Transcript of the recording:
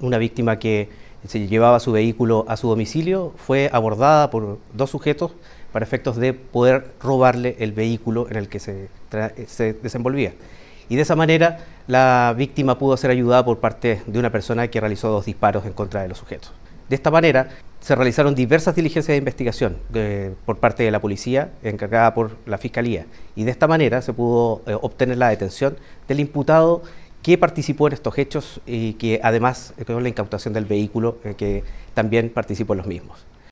Una víctima que se llevaba su vehículo a su domicilio fue abordada por dos sujetos para efectos de poder robarle el vehículo en el que se, desenvolvía. Y de esa manera la víctima pudo ser ayudada por parte de una persona que realizó dos disparos en contra de los sujetos. De esta manera se realizaron diversas diligencias de investigación eh, por parte de la policía encargada por la Fiscalía y de esta manera se pudo eh, obtener la detención del imputado que participó en estos hechos y que además con la incautación del vehículo eh, que también participó en los mismos.